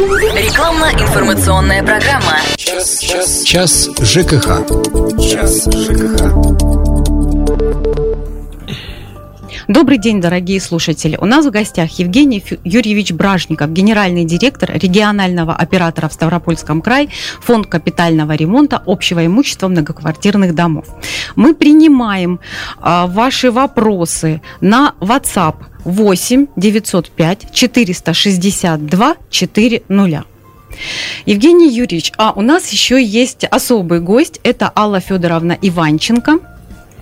Рекламно-информационная программа. Час, час, час ЖКХ. Час ЖКХ. Добрый день, дорогие слушатели. У нас в гостях Евгений Юрьевич Бражников, генеральный директор регионального оператора в Ставропольском крае, фонд капитального ремонта общего имущества многоквартирных домов. Мы принимаем а, ваши вопросы на WhatsApp 8 905 462 400. Евгений Юрьевич, а у нас еще есть особый гость, это Алла Федоровна Иванченко.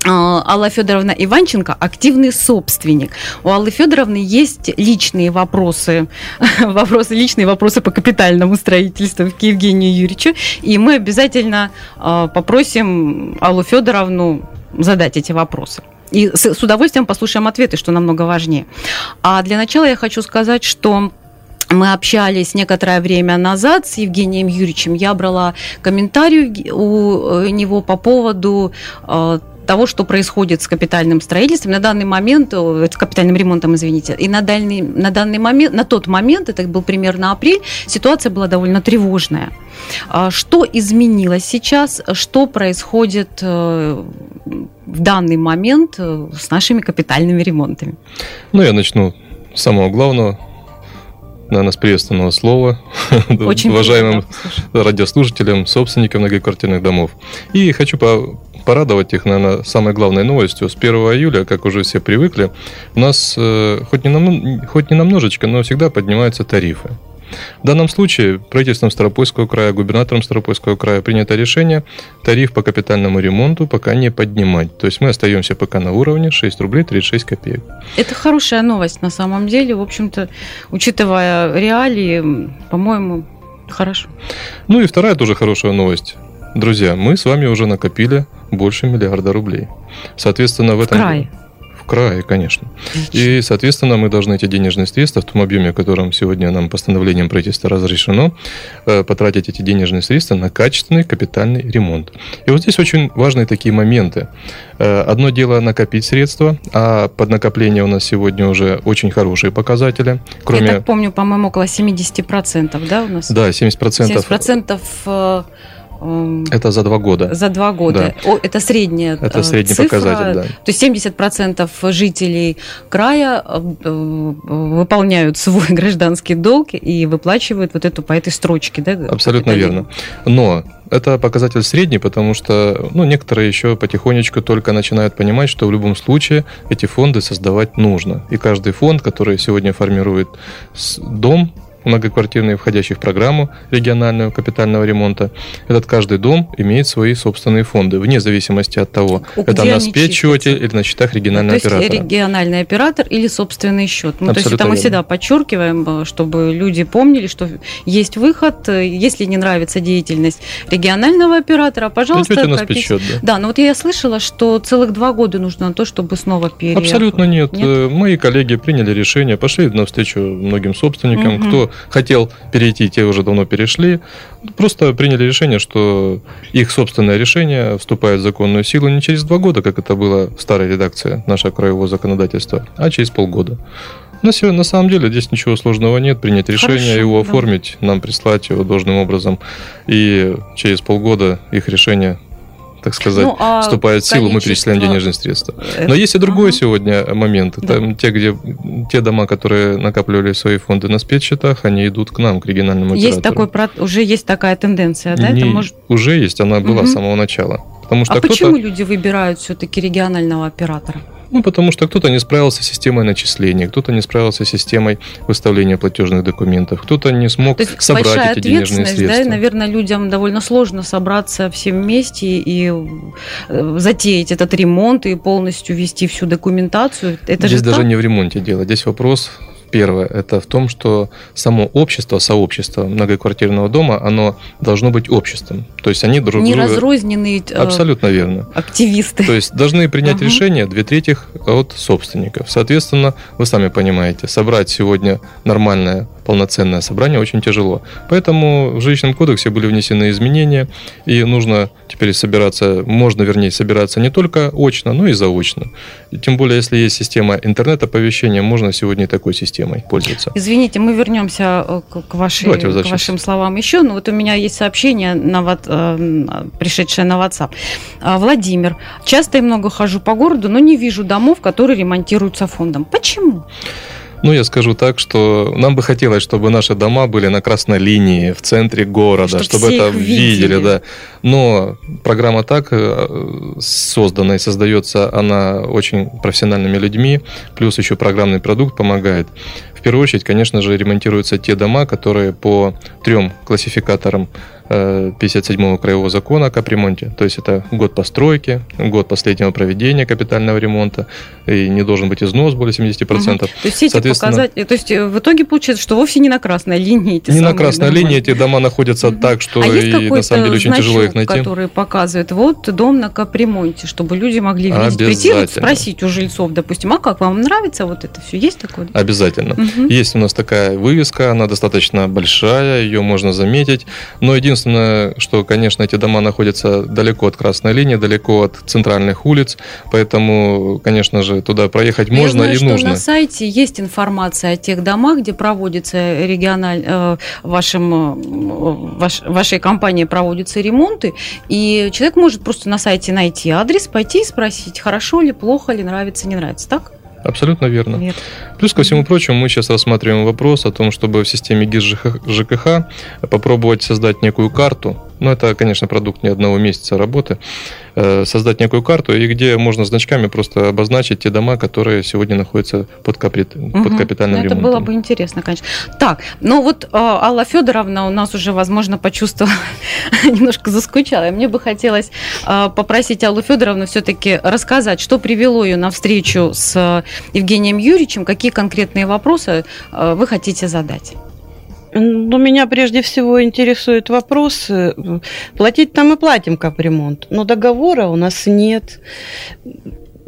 А, Алла Федоровна Иванченко активный собственник. У Аллы Федоровны есть личные вопросы, вопросы личные вопросы по капитальному строительству к Евгению Юрьевичу, и мы обязательно а, попросим Аллу Федоровну задать эти вопросы. И с, с удовольствием послушаем ответы, что намного важнее. А для начала я хочу сказать, что мы общались некоторое время назад с Евгением Юрьевичем. Я брала комментарий у э, него по поводу э, того, что происходит с капитальным строительством. На данный момент, э, с капитальным ремонтом, извините, и на, дальний, на данный момент, на тот момент, это был примерно апрель, ситуация была довольно тревожная. А Что изменилось сейчас? Что происходит э, в данный момент э, с нашими капитальными ремонтами? Ну, я начну с самого главного, наверное, с приветственного слова Очень уважаемым приятно радиослушателям, собственникам многоквартирных домов. И хочу по- порадовать их, наверное, самой главной новостью. С 1 июля, как уже все привыкли, у нас э, хоть, не намно- хоть не намножечко, но всегда поднимаются тарифы. В данном случае правительством Ставропольского края, губернатором Ставропольского края принято решение тариф по капитальному ремонту пока не поднимать. То есть мы остаемся пока на уровне 6 рублей 36 копеек. Это хорошая новость на самом деле. В общем-то, учитывая реалии, по-моему, хорошо. Ну и вторая тоже хорошая новость. Друзья, мы с вами уже накопили больше миллиарда рублей. Соответственно, в В этом... крае. В крае, конечно. И, соответственно, мы должны эти денежные средства в том объеме, которым сегодня нам постановлением правительства разрешено, э, потратить эти денежные средства на качественный капитальный ремонт. И вот здесь очень важные такие моменты. Э, Одно дело накопить средства, а под накопление у нас сегодня уже очень хорошие показатели. Кроме... Я так помню, по-моему, около 70%, да, у нас? Да, 70%. 70% э, эм, Это за два года. за два года. О, это средняя Это э, средний цифра. показатель, да. То есть 70% жителей края э, э, выполняют свой гражданский долг и выплачивают вот эту по этой строчке, да? Абсолютно верно. Но это показатель средний, потому что ну, некоторые еще потихонечку только начинают понимать, что в любом случае эти фонды создавать нужно. И каждый фонд, который сегодня формирует дом, многоквартирный, входящий в программу регионального капитального ремонта, этот каждый дом имеет свои собственные фонды, вне зависимости от того, Где это на спецсчете или на счетах То регионального есть оператора. региональный оператор или собственный счет. Ну, то есть Абсолютно это мы верно. всегда подчеркиваем, э, чтобы люди помнили, что есть выход. Э, Если не нравится деятельность регионального оператора, пожалуйста, Идете на спецсчет, да. Да, но вот я слышала, что целых два года нужно на то, чтобы снова пере... Абсолютно нет. Нет? Э, Мои коллеги приняли решение, пошли навстречу многим собственникам. Мгм. Кто хотел перейти, те уже давно перешли. Просто приняли решение, что их собственное решение вступает в законную силу не через два года, как это было в старой редакции нашего краевого законодательства, а через полгода. На, на самом деле здесь ничего сложного нет. Принять решение, Хорошо, его да. оформить, нам прислать его должным образом. И через полгода их решение, так сказать, Ну, а вступает в силу, мы перечисляем денежные средства. Э, Но есть и другой ага. сегодня момент. Да. Там те, где те дома, которые накапливали свои фонды на спецсчетах, они идут к нам, к региональному Есть оператору. такой, уже есть такая тенденция, да? Не- Это может... Уже есть, она была Мгм. с самого начала. Потому что А почему люди выбирают все-таки регионального оператора? Ну, потому что кто-то не справился с системой начисления, кто-то не справился с системой выставления платежных документов, кто-то не смог То есть собрать большая эти денежные ответственность, да, средства. и, наверное, людям довольно сложно собраться всем вместе и э, затеять этот ремонт и полностью вести всю документацию. Это Здесь же даже так? не в ремонте дело. Здесь вопрос первое, это в том, что само общество, сообщество многоквартирного дома, оно должно быть обществом. То есть они друг не друга... разрозненные э, Абсолютно верно. активисты. То есть должны принять Ага. решение две трети от собственников. Соответственно, вы сами понимаете, собрать сегодня нормальное полноценное собрание очень тяжело. Поэтому в жилищном кодексе были внесены изменения, и нужно теперь собираться, можно, вернее, собираться не только очно, но и заочно. И тем более, если есть система интернет-оповещения, можно сегодня и такой системой пользоваться. Извините, мы вернемся э, к, вашей, к вашим словам еще. Но вот у меня есть сообщение, на, э, пришедшее на WhatsApp. А, Владимир, часто и много хожу по городу, но не вижу домов, которые ремонтируются фондом. Почему? Ну, я скажу так, что нам бы хотелось, чтобы наши дома были на красной линии, в центре города, чтобы, чтобы это видели, видели, да. Но программа так э, создана и создается она очень профессиональными людьми, плюс еще программный продукт помогает. В первую очередь, конечно же, ремонтируются те дома, которые по трем классификаторам 57-го э, краевого закона о капремонте. То есть это год постройки, год последнего проведения капитального ремонта, и не должен быть износ более 70%. Угу. То есть все эти показатели, то есть э, в итоге получается, что вовсе не на красной линии эти Не на красной дома. линии эти дома находятся угу. так, что а и на самом деле очень тяжело их найти. который показывает, вот дом на капремонте, чтобы люди могли видеть, прийти, вот спросить у жильцов, допустим, а как вам нравится вот это все? Есть такое? Обязательно. Угу. Есть у нас такая вывеска, она достаточно большая, ее можно заметить, но единственное что, конечно, эти дома находятся далеко от красной линии, далеко от центральных улиц, поэтому, конечно же, туда проехать можно Я знаю, и что нужно. на сайте есть информация о тех домах, где проводится региональ... Э, вашим, э, ваш... вашей компании проводятся ремонты, и человек может просто на сайте найти адрес, пойти и спросить, хорошо ли, плохо ли, нравится, не нравится, так? Абсолютно верно. Нет. Плюс ко всему прочему, мы сейчас рассматриваем вопрос о том, чтобы в системе ГИС ЖКХ попробовать создать некую карту. Ну, это, конечно, продукт не одного месяца работы Э, создать некую карту, и где можно значками просто обозначить те дома, которые сегодня находятся под, капит... угу. под капитальным Это ремонтом. было бы интересно, конечно. Так, ну вот э, Алла Федоровна у нас уже, возможно, почувствовала, немножко заскучала. Мне бы хотелось э, попросить Аллу Федоровну все-таки рассказать, что привело ее на встречу с Евгением Юрьевичем, какие конкретные вопросы вы хотите задать. Ну, меня прежде всего интересует вопрос, платить-то мы платим капремонт, но договора у нас нет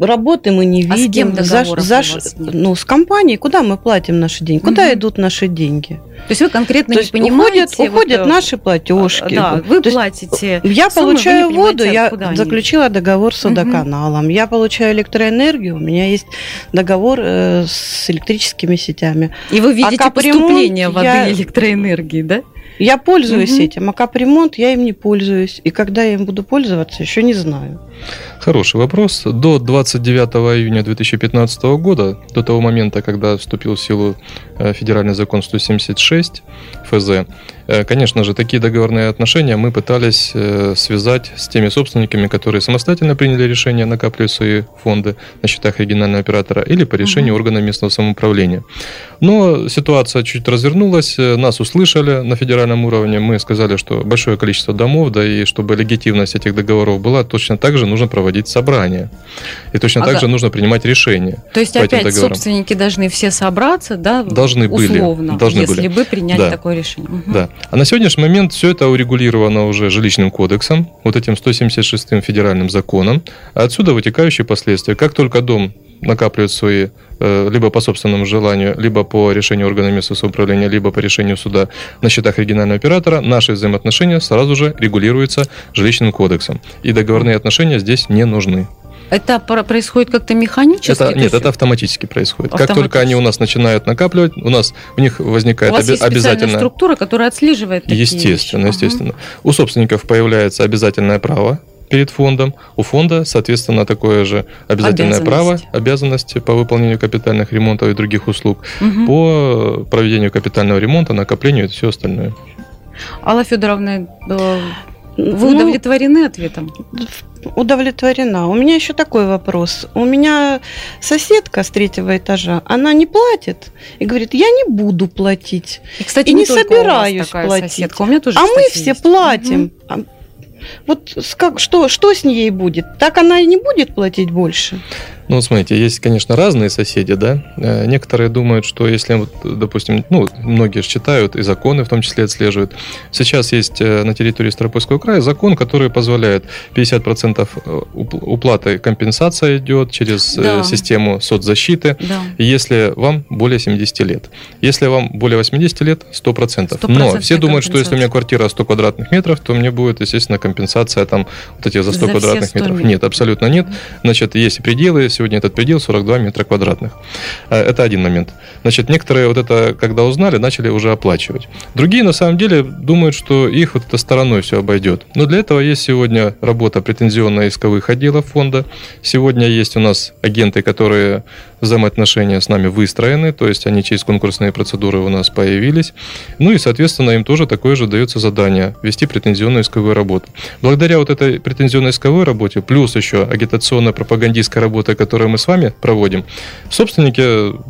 работы мы не видим. А с кем за, за, ну, с компанией. Куда мы платим наши деньги? Куда угу. идут наши деньги? То есть вы конкретно То не понимаете? Уходят, уходят вот, э, наши платежки. Да, вы То платите. Я суммы, получаю воду, я заключила договор с водоканалом. Угу. Я получаю электроэнергию, у меня есть договор э, с электрическими сетями. И вы видите а поступление воды я... электроэнергии, да? Я пользуюсь угу. этим, а капремонт я им не пользуюсь. И когда я им буду пользоваться, еще не знаю. Хороший вопрос. До 29 июня 2015 года, до того момента, когда вступил в силу федеральный закон 176 ФЗ, э, конечно же, такие договорные отношения мы пытались э, связать с теми собственниками, которые самостоятельно приняли решение накапливать свои фонды на счетах регионального оператора или по решению органа местного самоуправления. Но ситуация чуть развернулась, нас услышали на федеральном уровне, мы сказали, что большое количество домов, да и чтобы легитимность этих договоров была, точно так же нужно проводить собрания. И точно ага. так же нужно принимать решения. То есть опять собственники должны все собраться, да? Должны условно, были. Должны если были. бы принять да. такое решение. Угу. Да. А на сегодняшний момент все это урегулировано уже жилищным кодексом, вот этим 176-м федеральным законом. А отсюда вытекающие последствия. Как только дом накапливает свои э, либо по собственному желанию, либо по решению органа местного самоуправления, либо по решению суда на счетах регионального оператора, наши взаимоотношения сразу же регулируются жилищным кодексом. И договорные отношения здесь не нужны. Это происходит как-то механически? Это, нет, это автоматически происходит. Автоматически. Как только они у нас начинают накапливать, у нас у них возникает у вас есть обязательно структура, которая отслеживает такие Естественно, вещи. естественно. Ага. У собственников появляется обязательное право перед фондом. У фонда, соответственно, такое же обязательное право, обязанности по выполнению капитальных ремонтов и других услуг, угу. по проведению капитального ремонта, накоплению и все остальное. Алла Федоровна, э, вы ну, удовлетворены ответом? Удовлетворена. У меня еще такой вопрос. У меня соседка с третьего этажа, она не платит и говорит, я не буду платить. И, кстати, и не, не собираюсь платить. Соседка. У меня тоже, а мы все есть. платим. Угу. Вот как, что, что с ней будет? Так она и не будет платить больше? Ну, смотрите, есть, конечно, разные соседи, да. Э, некоторые думают, что если, вот, допустим, ну, многие считают, и законы в том числе отслеживают. Сейчас есть э, на территории Ставропольского края закон, который позволяет 50% э, уплаты компенсация идет через да. систему соцзащиты, да. если вам более 70 лет. Если вам более 80 лет, 100%. 100% Но все думают, что если у меня квартира 100 квадратных метров, то мне будет, естественно, компенсация там вот этих за 100 за квадратных 100 метров. Нет, абсолютно нет. Значит, есть пределы, сегодня этот предел 42 метра квадратных. Э, это один момент. Значит, некоторые вот это, когда узнали, начали уже оплачивать. Другие, на самом деле, думают, что их вот это стороной все обойдет. Но для этого есть сегодня работа претензионно-исковых отделов фонда. Сегодня есть у нас агенты, которые взаимоотношения с нами выстроены, то есть они через конкурсные процедуры у нас появились. Ну и, соответственно, им тоже такое же дается задание – вести претензионную исковую работу. Благодаря вот этой претензионной исковой работе, плюс еще агитационная пропагандистская работа, которую мы с вами проводим, собственники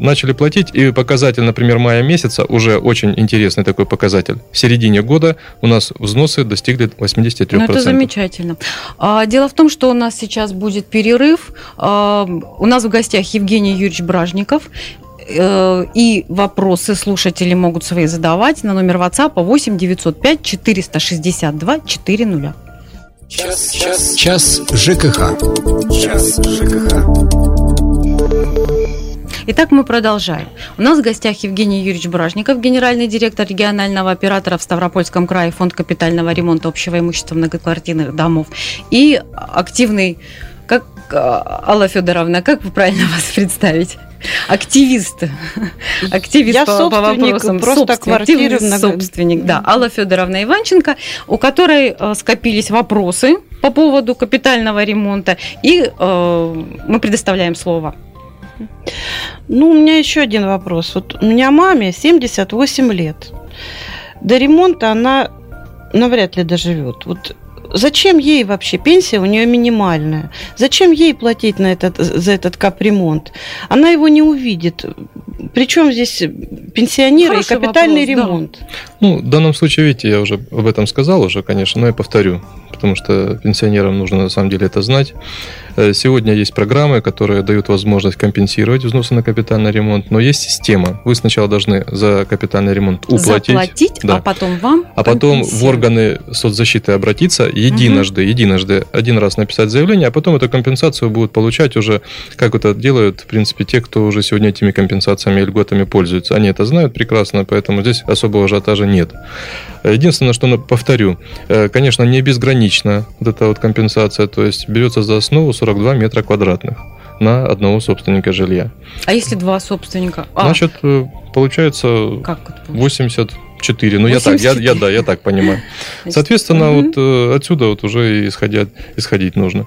начали платить, и показатель, например, мая месяца, уже очень интересный такой показатель. В середине года у нас взносы достигли 83%. Ну, это замечательно. А, дело в том, что у нас сейчас будет перерыв. А, у нас в гостях Евгений Юрьевич Бражников, э, и вопросы слушатели могут свои задавать на номер WhatsApp 8 905 462 400. Час, час, час ЖКХ. Час ЖКХ. Итак, мы продолжаем. У нас в гостях Евгений Юрьевич Бражников, генеральный директор регионального оператора в Ставропольском крае, фонд капитального ремонта общего имущества многоквартирных домов и активный, как Алла Федоровна, как вы правильно вас представить? Активист. Активист Я по, по вопросам просто квартиры. Собственник, да. Алла Федоровна Иванченко, у которой э, скопились вопросы по поводу капитального ремонта. И э, мы предоставляем слово. Ну, у меня еще один вопрос. Вот у меня маме 78 лет. До ремонта она навряд ли доживет. Вот зачем ей вообще пенсия у нее минимальная? Зачем ей платить на этот, за этот капремонт? Она его не увидит. Причем здесь пенсионеры Хороший и капитальный вопрос, ремонт? Да. Ну, в данном случае, видите, я уже об этом сказал уже, конечно, но я повторю, потому что пенсионерам нужно на самом деле это знать. Э, сегодня есть программы, которые дают возможность компенсировать взносы на капитальный ремонт, но есть система. Вы сначала должны за капитальный ремонт уплатить. Заплатить, да. а потом вам А потом в органы соцзащиты обратиться единожды, угу. единожды, один раз написать заявление, а потом эту компенсацию будут получать уже, как это делают, в принципе, те, кто уже сегодня этими компенсациями и льготами пользуются. Они это знают прекрасно, поэтому здесь особого ажиотажа нет. Единственное, что повторю, э, конечно, не безгранична вот эта вот компенсация, то есть берется за основу 42 метра квадратных на одного собственника жилья. А если два собственника? А. Значит, э, получается, как это получается? 84. Ну, я так, я, я, да, я так понимаю. Соответственно, вот э, отсюда вот уже исходя, исходить нужно.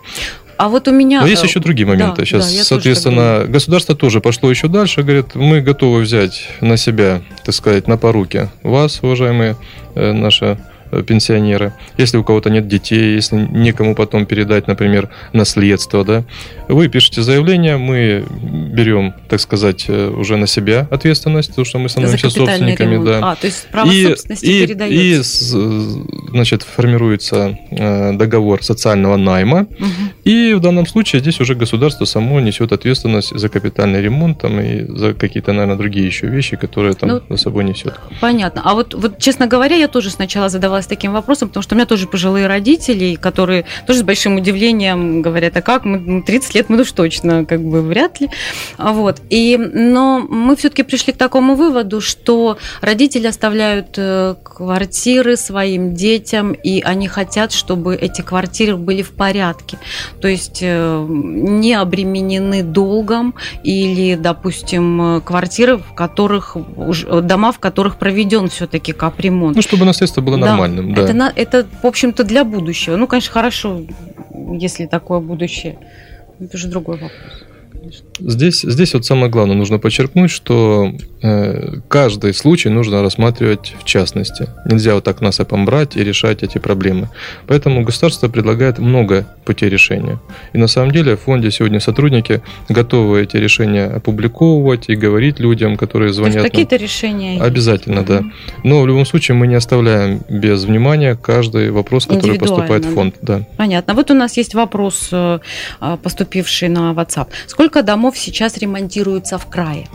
А вот у меня... Но есть еще другие моменты. Да, Сейчас, да, соответственно, тоже государство тоже пошло еще дальше. Говорит, мы готовы взять на себя, так сказать, на поруки вас, уважаемые э, наши Э, пенсионеры, если у кого-то нет детей, если некому потом передать, например, наследство, да, вы пишете заявление, мы берем, так сказать, э, уже на себя ответственность, потому что мы становимся собственниками, ремонт. да. А, то есть право и, собственности и, передается. И, значит, формируется э, договор социального найма, угу. и в данном случае здесь уже государство само несет ответственность за капитальный ремонт там, и за какие-то, наверное, другие еще вещи, которые там ну, за собой несет. Понятно. А вот, вот, честно говоря, я тоже сначала задавала задавалась таким вопросом, потому что у меня тоже пожилые родители, которые тоже с большим удивлением говорят, а как, мы 30 лет, мы уж точно, как бы, вряд ли. Вот. И, но мы все-таки пришли к такому выводу, что родители оставляют э, квартиры своим детям, и они хотят, чтобы эти квартиры были в порядке. То есть э, не обременены долгом или, допустим, квартиры, в которых, дома, в которых проведен все-таки капремонт. Ну, чтобы наследство было да. Нормальным, да. Это, это, в общем-то, для будущего. Ну, конечно, хорошо, если такое будущее. Это уже другой вопрос. Здесь, здесь вот самое главное нужно подчеркнуть, что э, каждый случай нужно рассматривать в частности. Нельзя вот так насыпом брать и решать эти проблемы. Поэтому государство предлагает много путей решения. И на самом деле в фонде сегодня сотрудники готовы эти решения опубликовывать и говорить людям, которые звонят. Какие-то решения Обязательно, есть. да. Но в любом случае мы не оставляем без внимания каждый вопрос, который поступает в фонд. Да. Понятно. Вот у нас есть вопрос, э, поступивший на WhatsApp. Сколько Сколько домов сейчас ремонтируются в крае?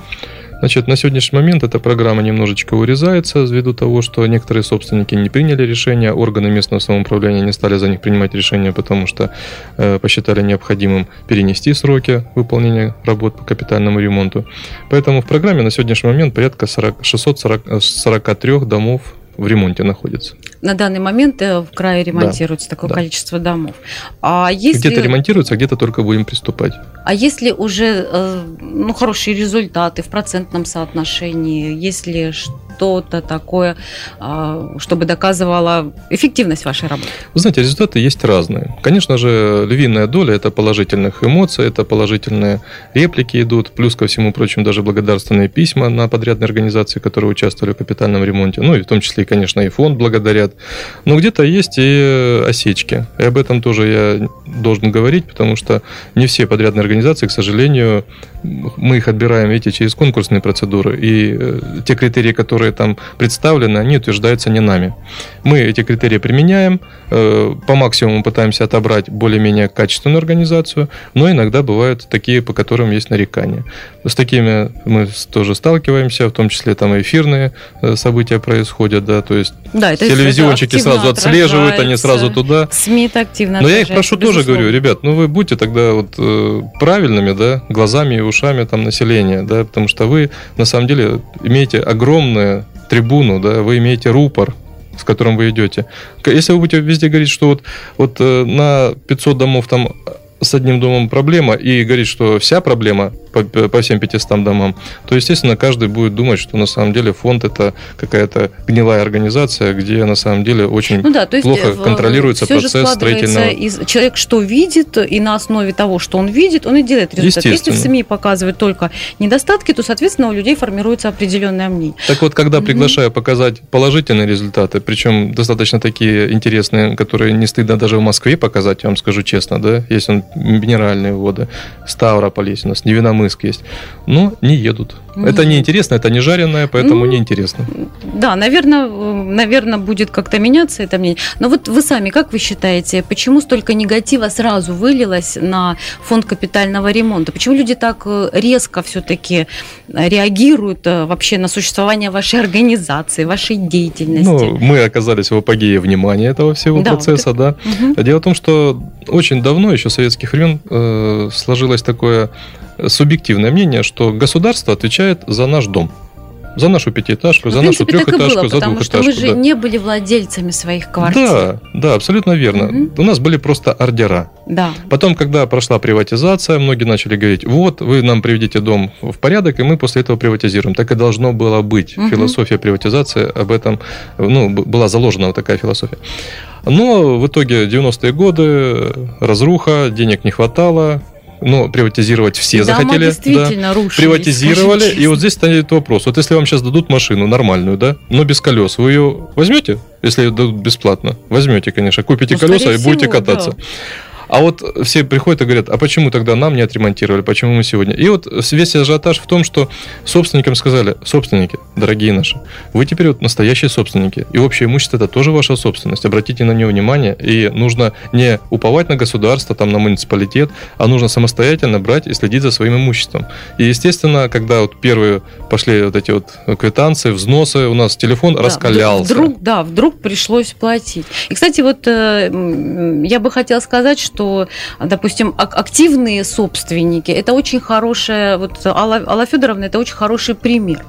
Значит, на сегодняшний момент эта программа немножечко урезается ввиду того, что некоторые собственники не приняли решения, органы местного самоуправления не стали за них принимать решения, потому что э, посчитали необходимым перенести сроки выполнения работ по капитальному ремонту. Поэтому в программе на сегодняшний момент порядка 40, 643 домов в ремонте находится. На данный момент э, в крае ремонтируется да, такое да. количество домов. А если... Где-то ремонтируется, а где-то только будем приступать. А если уже э, ну, хорошие результаты в процентном соотношении, если что-то такое, а, чтобы доказывало эффективность вашей работы? Вы знаете, результаты есть разные. Конечно же, львиная доля – это положительных эмоций, это положительные реплики идут, плюс ко всему прочему даже благодарственные письма на подрядные организации, которые участвовали в капитальном ремонте, ну и в том числе, конечно, и фонд благодарят. Но где-то есть и осечки, и об этом тоже я должен говорить, потому что не все подрядные организации, к сожалению, мы их отбираем, видите, через конкурсные процедуры, и э, те критерии, которые которые там представлены, они утверждаются не нами. Мы эти критерии применяем, э, по максимуму пытаемся отобрать более-менее качественную организацию, но иногда бывают такие, по которым есть нарекания. С такими мы тоже сталкиваемся, в том числе там эфирные э, события происходят, да, то есть да, это телевизионщики это сразу отслеживают, они сразу туда. СМИ активно Но я их прошу безусловно. тоже говорю, ребят, ну вы будьте тогда вот э, правильными, да, глазами и ушами там населения, да, потому что вы на самом деле имеете огромное трибуну, да, вы имеете рупор, с которым вы идете. Если вы будете везде говорить, что вот, вот э, на 500 домов там с одним домом проблема и говорить, что вся проблема по, по всем 500 домам, то, естественно, каждый будет думать, что на самом деле фонд это какая-то гнилая организация, где на самом деле очень ну да, то есть плохо в, контролируется процесс строительного. Из, человек что видит, и на основе того, что он видит, он и делает результат. Если в СМИ показывают только недостатки, то, соответственно, у людей формируется определенное мнение. Так вот, когда приглашаю mm-hmm. показать положительные результаты, причем достаточно такие интересные, которые не стыдно даже в Москве показать, я вам скажу честно, да, есть он минеральные воды, Ставрополь есть у нас, Невиномыск есть, но не едут. Нет. Это неинтересно, это не жареное, поэтому ну, неинтересно. Да, наверное, наверное, будет как-то меняться это мнение. Но вот вы сами, как вы считаете, почему столько негатива сразу вылилось на фонд капитального ремонта? Почему люди так э, резко все-таки реагируют э, вообще на существование вашей организации, вашей деятельности? Ну, мы оказались в апогее внимания этого всего да, процесса, вот да. Угу. Дело в том, что очень давно, еще советских времен, э, сложилось такое субъективное мнение, что государство отвечает за наш дом. За нашу пятиэтажку, Но, за нашу трехэтажку, было, за двухэтажку. Потому что вы же да. не были владельцами своих квартир. Да, да, абсолютно верно. Угу. У нас были просто ордера. Да. Потом, когда прошла приватизация, многие начали говорить, вот, вы нам приведите дом в порядок, и мы после этого приватизируем. Так и должно было быть. Угу. Философия приватизации об этом, ну, была заложена вот такая философия. Но в итоге 90-е годы, разруха, денег не хватало, ну, приватизировать все Дома захотели. действительно да, Приватизировали. И вот здесь стоит вопрос. Вот если вам сейчас дадут машину нормальную, да, но без колес, вы ее возьмете? Если ее дадут бесплатно? Возьмете, конечно. Купите ну, колеса и будете кататься. Да. А вот все приходят и говорят, а почему тогда нам не отремонтировали, почему мы сегодня? И вот весь ажиотаж в том, что собственникам сказали, собственники, дорогие наши, вы теперь вот настоящие собственники, и общее имущество это тоже ваша собственность, обратите на нее внимание, и нужно не уповать на государство, там, на муниципалитет, а нужно самостоятельно брать и следить за своим имуществом. И, естественно, когда вот первые пошли вот эти вот квитанции, взносы, у нас телефон да, раскалялся. Вдруг, да, вдруг пришлось платить. И, кстати, вот э, я бы хотела сказать, что что, допустим, активные собственники, это очень хорошая, вот Алла, Алла Федоровна, это очень хороший пример.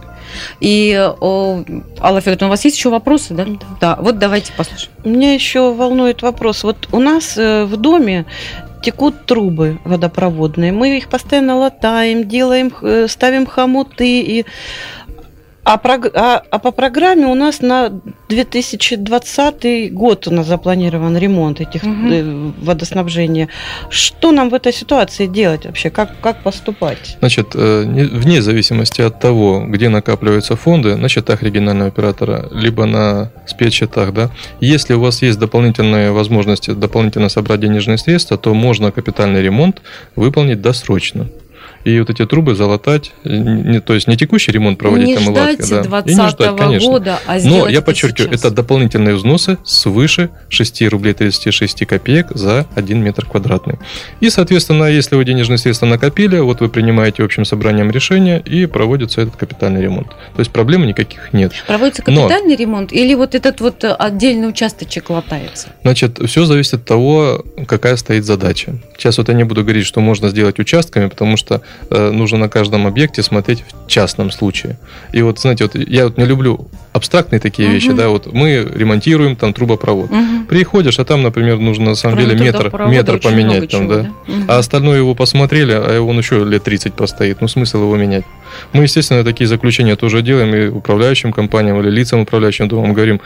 И, о, Алла Федоровна, у вас есть еще вопросы, да? да? Да, вот давайте послушаем. Меня еще волнует вопрос. Вот у нас э, в доме текут трубы водопроводные. Мы их постоянно латаем, делаем, э, ставим хомуты и а, прог... а, а по программе у нас на 2020 год у нас запланирован ремонт этих угу. водоснабжения. Что нам в этой ситуации делать вообще? Как, как поступать? Значит, э, вне зависимости от того, где накапливаются фонды, на счетах регионального оператора, либо на спецсчетах, да, если у вас есть дополнительные возможности дополнительно собрать денежные средства, то можно капитальный ремонт выполнить досрочно. И вот эти трубы залатать, не, то есть не текущий ремонт проводить не там ждать и латки, да. и не ждать, конечно. года, а Но я подчеркиваю, сейчас. это дополнительные взносы свыше 6 рублей 36 копеек за 1 метр квадратный. И, соответственно, если вы денежные средства накопили, вот вы принимаете общим собранием решение и проводится этот капитальный ремонт. То есть проблем никаких нет. Проводится капитальный Но, ремонт или вот этот вот отдельный участочек латается? Значит, все зависит от того, какая стоит задача. Сейчас вот я не буду говорить, что можно сделать участками, потому что э, нужно на каждом объекте смотреть в частном случае. И вот, знаете, вот я вот не люблю абстрактные такие угу. вещи, да, вот мы ремонтируем там трубопровод. Угу. Приходишь, а там, например, нужно на самом деле метр, метр поменять там, чего, да. да? Угу. А остальное его посмотрели, а он еще лет 30 постоит. Ну, смысл его менять. Мы, естественно, такие заключения тоже делаем и управляющим компаниям или лицам управляющим домом говорим,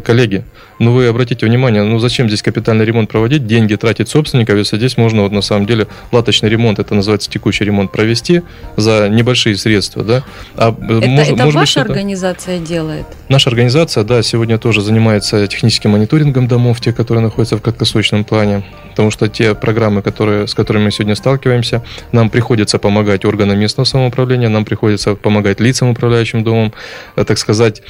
коллеги, ну вы обратите внимание, ну зачем здесь капитальный ремонт проводить, деньги тратить собственников, если здесь можно вот на самом деле латочный ремонт, это называется текущий ремонт, провести за небольшие средства, да. А, это может, это может ваша быть, организация делает? Наша организация, да, сегодня тоже занимается техническим мониторингом домов, те, которые находятся в краткосрочном плане, потому что те программы, которые, с которыми мы сегодня сталкиваемся, нам приходится помогать органам местного самоуправления, нам приходится помогать лицам, управляющим домом, э, так сказать,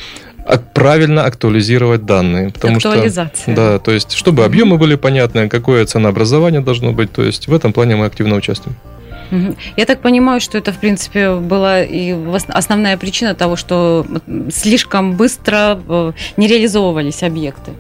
правильно актуализировать данные. Потому Актуализация. Что, да, то есть, чтобы объемы были понятны, какое ценообразование должно быть, то есть в этом плане мы активно участвуем. Я так понимаю, что это, в принципе, была и основная причина того, что слишком быстро э, не реализовывались объекты.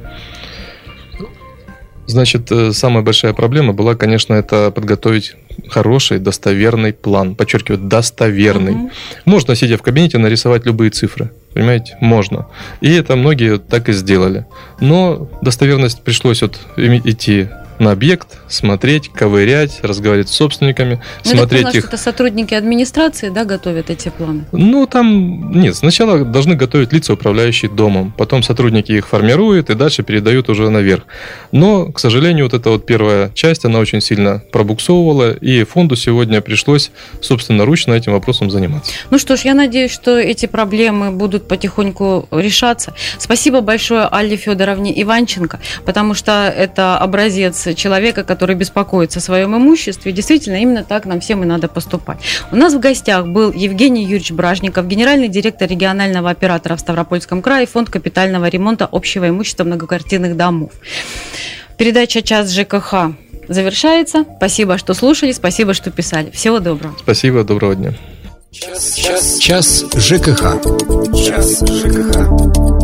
Значит, э, самая большая проблема была, конечно, это подготовить хороший, достоверный план. Подчеркиваю, достоверный. Угу. Можно, сидя в кабинете, нарисовать любые цифры. Понимаете? Можно. И это многие так и сделали. Но достоверность пришлось вот идти на объект, смотреть, ковырять, разговаривать с собственниками, ну, смотреть поняла, их. Что это сотрудники администрации, да, готовят эти планы? Ну, там нет. Сначала должны готовить лица, управляющие домом, потом сотрудники их формируют и дальше передают уже наверх. Но, к сожалению, вот эта вот первая часть, она очень сильно пробуксовывала, и фонду сегодня пришлось собственноручно этим вопросом заниматься. Ну что ж, я надеюсь, что эти проблемы будут потихоньку решаться. Спасибо большое Алле Федоровне Иванченко, потому что это образец человека, который беспокоится о своем имуществе. Действительно, именно так нам всем и надо поступать. У нас в гостях был Евгений Юрьевич Бражников, генеральный директор регионального оператора в Ставропольском крае, фонд капитального ремонта общего имущества многоквартирных домов. Передача «Час ЖКХ» завершается. Спасибо, что слушали, спасибо, что писали. Всего доброго. Спасибо, доброго дня. Час, час, час ЖКХ. Час ЖКХ.